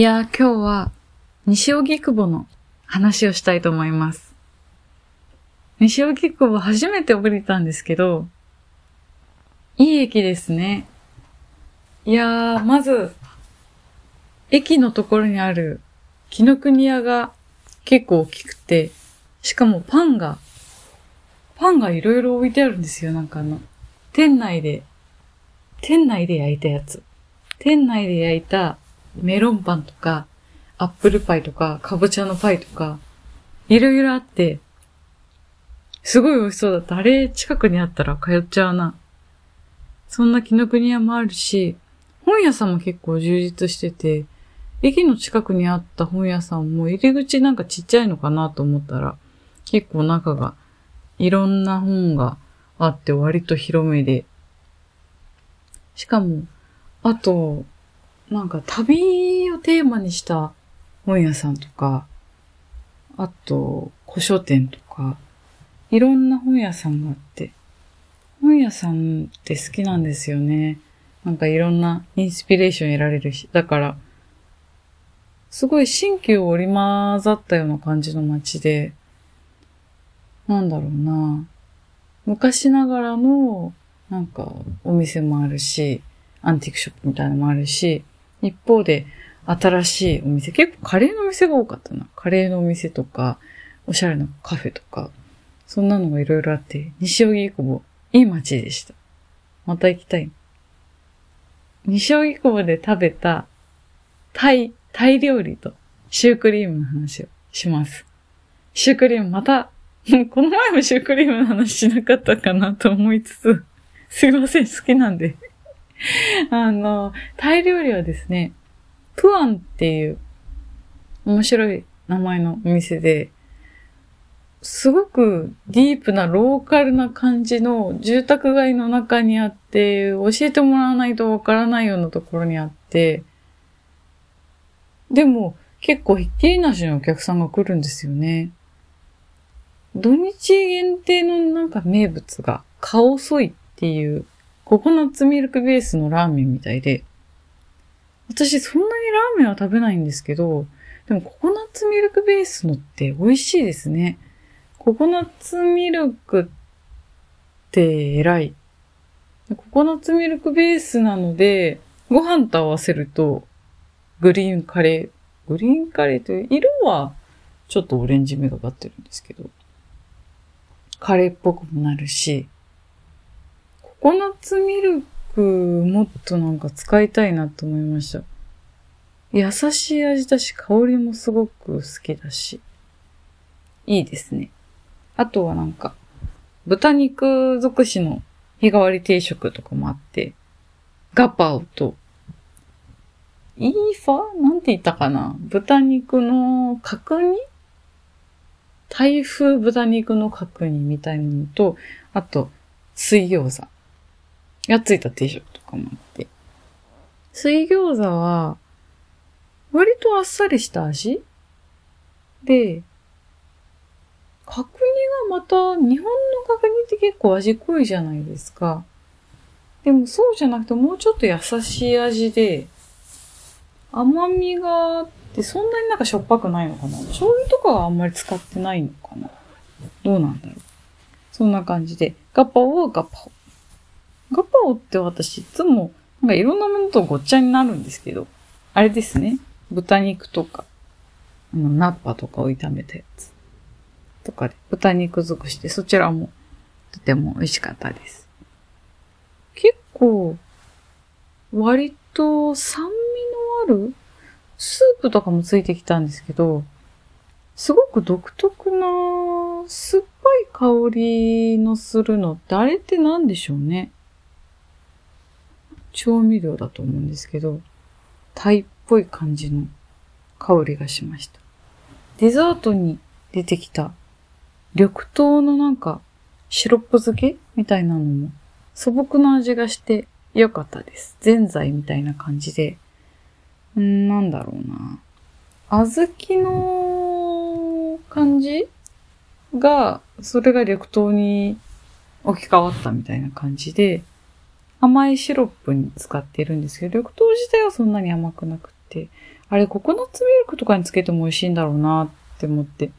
いやー、今日は西荻窪の話をしたいと思います。西荻窪初めて降りたんですけど、いい駅ですね。いやー、まず、駅のところにある紀ノ国屋が結構大きくて、しかもパンが、パンがいろいろ置いてあるんですよ。なんかあの、店内で、店内で焼いたやつ。店内で焼いたメロンパンとか、アップルパイとか、かぼちゃのパイとか、いろいろあって、すごい美味しそうだった。あれ、近くにあったら通っちゃうな。そんな紀ノ国屋もあるし、本屋さんも結構充実してて、駅の近くにあった本屋さんも入り口なんかちっちゃいのかなと思ったら、結構中がいろんな本があって割と広めで、しかも、あと、なんか旅をテーマにした本屋さんとか、あと、古書店とか、いろんな本屋さんがあって、本屋さんって好きなんですよね。なんかいろんなインスピレーション得られるし、だから、すごい新旧織り交ざったような感じの街で、なんだろうな。昔ながらの、なんか、お店もあるし、アンティークショップみたいなのもあるし、一方で、新しいお店、結構カレーのお店が多かったな。カレーのお店とか、おしゃれなカフェとか、そんなのがいろいろあって、西荻窪、いい街でした。また行きたい。西荻窪で食べた、タイ、タイ料理とシュークリームの話をします。シュークリームまた、この前もシュークリームの話しなかったかなと思いつつ、すいません、好きなんで。あの、タイ料理はですね、プアンっていう面白い名前のお店で、すごくディープなローカルな感じの住宅街の中にあって、教えてもらわないとわからないようなところにあって、でも結構ひっきりなしのお客さんが来るんですよね。土日限定のなんか名物がカオソイっていうココナッツミルクベースのラーメンみたいで、私そんなにラーメンは食べないんですけど、でもココナッツミルクベースのって美味しいですね。ココナッツミルクって偉い。ココナッツミルクベースなので、ご飯と合わせると、グリーンカレー。グリーンカレーという色は、ちょっとオレンジ目がかってるんですけど、カレーっぽくもなるし、ココナッツミルクもっとなんか使いたいなと思いました。優しい味だし、香りもすごく好きだし、いいですね。あとはなんか、豚肉尽くしの日替わり定食とかもあって、ガパオと、イーファなんて言ったかな？豚肉の角煮？台風豚肉の角煮みたいなのと、あと、水餃子。がついた定食とかもあって。水餃子は、割とあっさりした味？で、角煮がまた、日本の角煮って結構味濃いじゃないですか。でもそうじゃなくてもうちょっと優しい味で、甘みがあって、そんなになんかしょっぱくないのかな？醤油とかはあんまり使ってないのかな？どうなんだろう？そんな感じで、ガッパオはガパオ。ガパオって私いつも、なんかいろんなものとごっちゃになるんですけど、あれですね。豚肉とか、あの、ナッパとかを炒めたやつ。とかで、豚肉尽くして、そちらもとても美味しかったです。結構、割と酸味のあるスープとかもついてきたんですけど、すごく独特な酸っぱい香りのするのって、あれって何でしょうね。調味料だと思うんですけど、タイっぽい感じの香りがしました。デザートに出てきた緑豆のなんかシロップ漬けみたいなのも素朴な味がして良かったです。ぜんざいみたいな感じで。んなんだろうな。小豆の感じが、それが緑豆に置き換わったみたいな感じで、甘いシロップに使ってるんですけど、緑豆自体はそんなに甘くなくて、あれ、ココナッツミルクとかにつけても美味しいんだろうなって思って。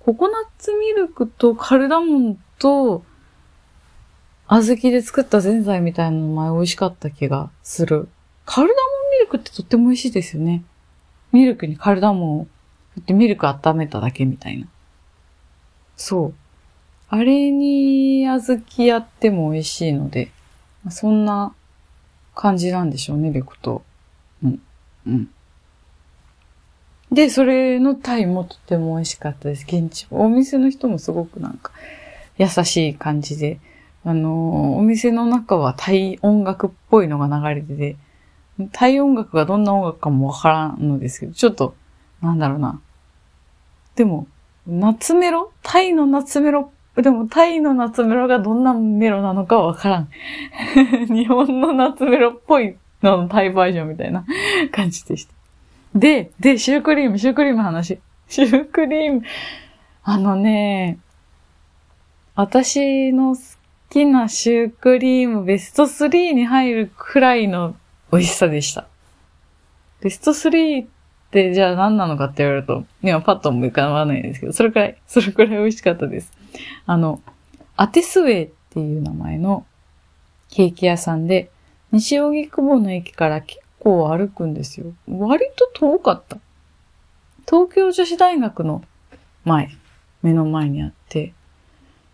ココナッツミルクとカルダモンと、小豆で作ったぜんざいみたいなの前美味しかった気がする。カルダモンミルクってとっても美味しいですよね。ミルクにカルダモンを振ってミルク温めただけみたいな。そう。あれに小豆やっても美味しいので、そんな感じなんでしょうね、レコと。うん。うん。で、それのタイもとても美味しかったです。現地。お店の人もすごくなんか優しい感じで、あのーお店の中はタイ音楽っぽいのが流れてて、タイ音楽がどんな音楽かもわからんのですけど、ちょっと、なんだろうな。でも、夏メロ？タイの夏メロでもタイの夏メロがどんなメロなのかわからん。日本の夏メロっぽいののタイバージョンみたいな感じでした。で、で、シュークリーム、シュークリームの話。シュークリーム。あのね、私の好きなシュークリームベスト3に入るくらいの美味しさでした。ベスト3ってじゃあ何なのかって言われると、今パッとも浮かばないですけど、それくらい、それくらい美味しかったです。あの、アテスウェイっていう名前のケーキ屋さんで、西荻窪の駅から結構歩くんですよ。割と遠かった。東京女子大学の前、目の前にあって、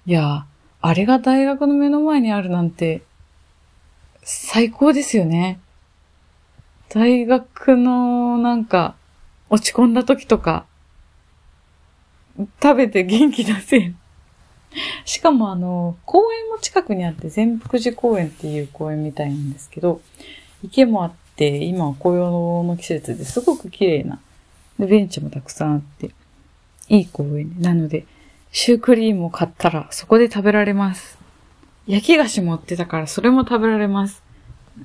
いや、あれが大学の目の前にあるなんて、最高ですよね。大学のなんか、落ち込んだ時とか、食べて元気出せ。しかもあの、公園も近くにあって、全福寺公園っていう公園みたいなんですけど、池もあって、今は紅葉の季節ですごく綺麗な、で、ベンチもたくさんあって、いい公園。なので、シュークリームを買ったらそこで食べられます。焼き菓子持ってたからそれも食べられます。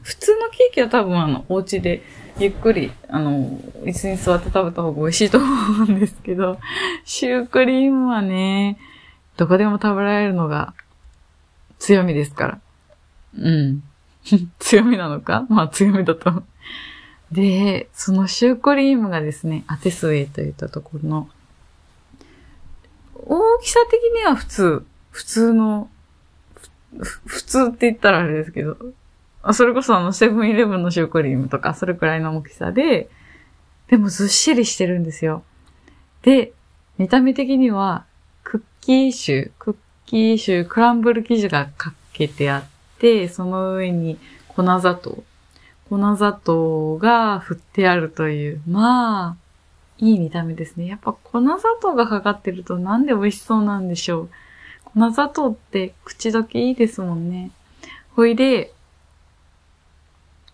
普通のケーキは多分あの、お家でゆっくり、あの、椅子に座って食べた方が美味しいと思うんですけど、シュークリームはね、どこでも食べられるのが強みですから。うん。強みなのか？まあ強みだと。で、そのシュークリームがですね、アテスウェイといったところの、大きさ的には普通、普通の、ふ普通って言ったらあれですけど、あそれこそあのセブンイレブンのシュークリームとか、それくらいの大きさで、でもずっしりしてるんですよ。で、見た目的には、クッキーシュー、クッキーシュー、クランブル生地がかけてあって、その上に粉砂糖。粉砂糖が振ってあるという、まあ、いい見た目ですね。やっぱ粉砂糖がかかってるとなんで美味しそうなんでしょう。粉砂糖って口どけいいですもんね。ほいで、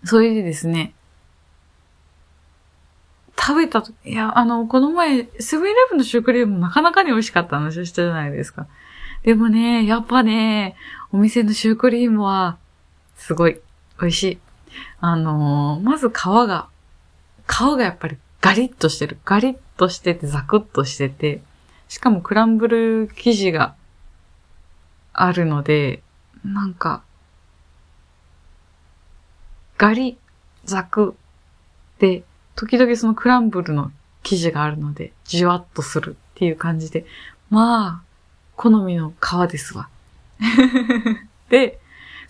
それでですね、食べたと、いや、あの、この前、セブンイレブンのシュークリームなかなかに美味しかった話したじゃないですか。でもね、やっぱね、お店のシュークリームは、すごい、美味しい。あのーまず皮が、皮がやっぱりガリッとしてる。ガリッとしててザクッとしてて、しかもクランブル生地があるので、なんか、ガリ、ザクで、時々そのクランブルの生地があるので、じわっとするっていう感じで、まあ、好みの皮ですわ。で、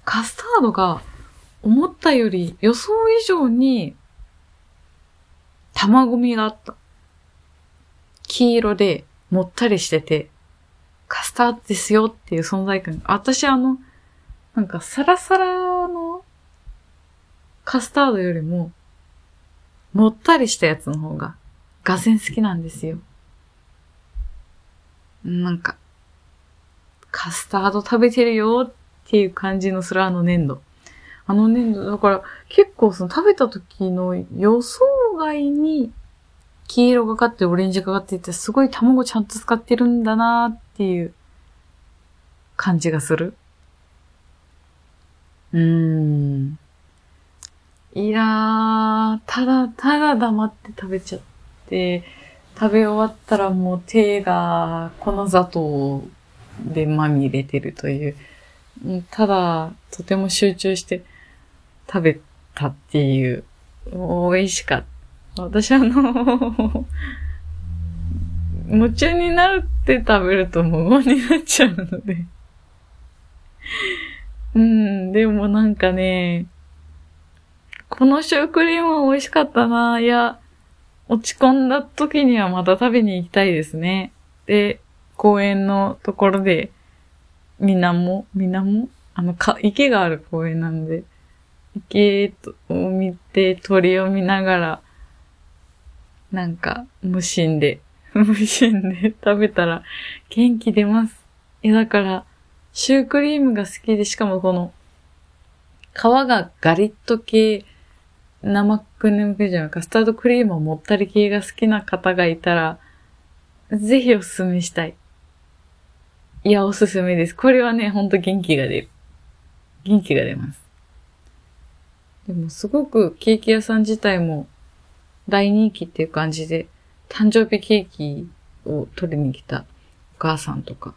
カスタードが思ったより予想以上に卵みがあった。黄色でもったりしてて、カスタードですよっていう存在感。私あの、なんかサラサラのカスタードよりも、もったりしたやつの方が、がぜ好きなんですよ。なんか、カスタード食べてるよっていう感じのするあの粘土。あの粘土、だから結構その食べた時の予想外に黄色がかってオレンジがかっていて、すごい卵ちゃんと使ってるんだなっていう感じがする。うーん。いやー、ただ、ただ黙って食べちゃって、食べ終わったらもう手が粉砂糖でまみれてるという。ただ、とても集中して食べたっていう、美味しかった。私あの、夢中になるって食べると無言になっちゃうので。うん、でもなんかね、このシュークリームは美味しかったな。いや、落ち込んだ時にはまた食べに行きたいですね。で、公園のところで、みなも、みなも？あの、か、池がある公園なんで、池を見て、鳥を見ながら、なんか、無心で、無心で食べたら元気出ます。いや、だから、シュークリームが好きで、しかもこの、皮がガリッと系生クリーム系じゃなくカスタードクリームをもったり系が好きな方がいたら、ぜひおすすめしたい。いや、おすすめです。これはね、ほんと元気が出る。元気が出ます。でも、すごくケーキ屋さん自体も大人気っていう感じで、誕生日ケーキを取りに来たお母さんとか、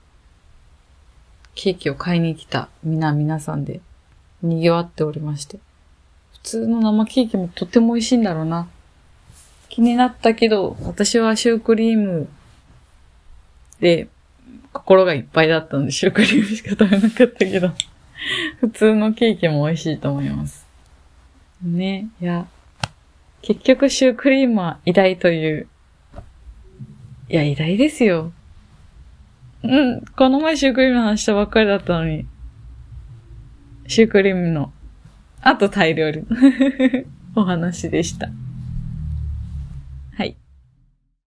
ケーキを買いに来た皆皆さんで賑わっておりまして。通の生ケーキもとても美味しいんだろうな。気になったけど、私はシュークリームで心がいっぱいだったんで、シュークリームしか食べなかったけど、普通のケーキも美味しいと思います。ね、いや、結局シュークリームは偉大という。いや、偉大ですよ。うん、この前シュークリームの話したばっかりだったのに。シュークリームのあとタイ料理のお話でした。